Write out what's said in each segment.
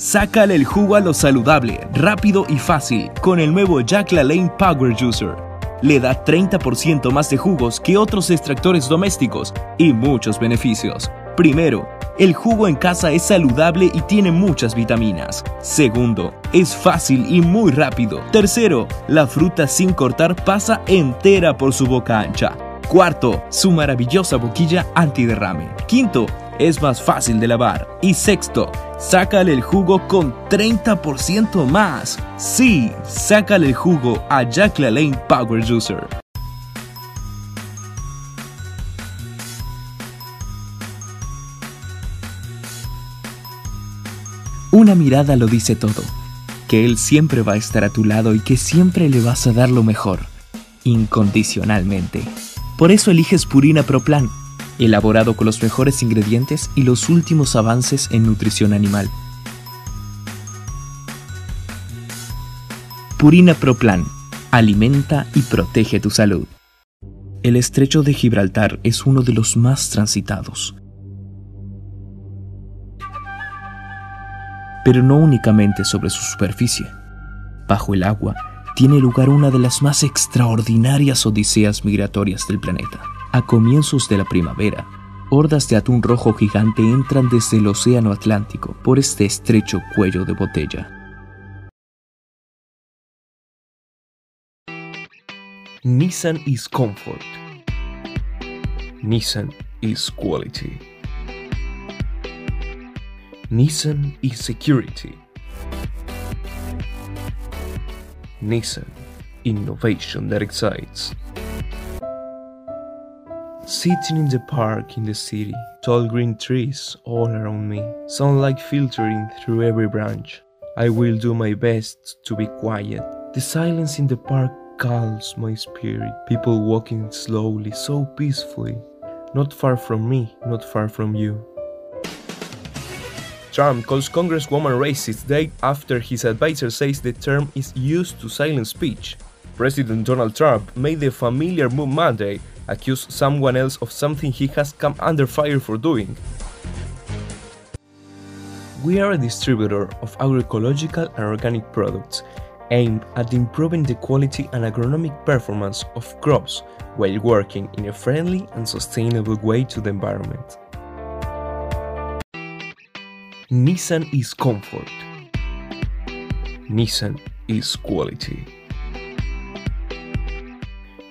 Sácale el jugo a lo saludable, rápido y fácil con el nuevo Jack LaLanne Power Juicer. Le da 30% más de jugos que otros extractores domésticos y muchos beneficios. Primero, el jugo en casa es saludable y tiene muchas vitaminas. Segundo, es fácil y muy rápido. Tercero, la fruta sin cortar pasa entera por su boca ancha. Cuarto, su maravillosa boquilla antiderrame. Quinto, es más fácil de lavar. Y sexto, sácale el jugo con 30% más. Sí, sácale el jugo a Jack LaLanne Power Juicer. Una mirada lo dice todo, que Él siempre va a estar a tu lado y que siempre le vas a dar lo mejor, incondicionalmente. Por eso eliges Purina Pro Plan, elaborado con los mejores ingredientes y los últimos avances en nutrición animal. Purina Pro Plan, alimenta y protege tu salud. El estrecho de Gibraltar es uno de los más transitados pero no únicamente sobre su superficie. Bajo el agua tiene lugar una de las más extraordinarias odiseas migratorias del planeta. A comienzos de la primavera, hordas de atún rojo gigante entran desde el Océano Atlántico por este estrecho cuello de botella. Nissan is comfort. Nissan is quality. Nissan is security. Nissan, innovation that excites. Sitting in the park in the city, tall green trees all around me, sunlight filtering through every branch. I will do my best to be quiet. The silence in the park calms my spirit. People walking slowly, so peacefully. Not far from me, not far from you. Trump calls Congresswoman racist day after his advisor says the term is used to silence speech. President Donald Trump made the familiar move Monday, accuse someone else of something he has come under fire for doing. We are a distributor of agroecological and organic products aimed at improving the quality and agronomic performance of crops while working in a friendly and sustainable way to the environment. Nissan is comfort. Nissan is quality.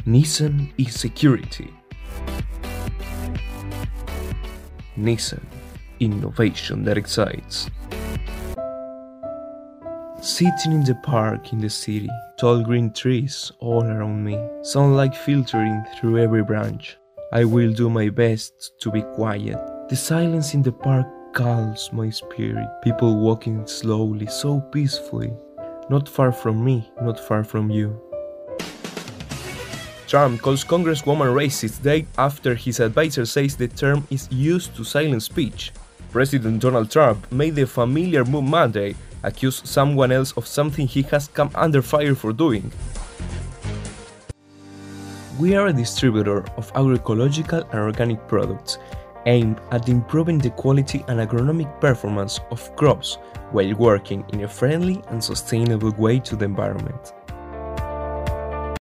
Nissan is security. Nissan, innovation that excites. Sitting in the park in the city, tall green trees all around me, sunlight filtering through every branch. I will do my best to be quiet. The silence in the park calms my spirit. People walking slowly, so peacefully. Not far from me, not far from you. Trump calls Congresswoman racist day after his advisor says the term is used to silence speech. President Donald Trump made the familiar move Monday, accuse someone else of something he has come under fire for doing. We are a distributor of agroecological and organic products aimed at improving the quality and agronomic performance of crops while working in a friendly and sustainable way to the environment.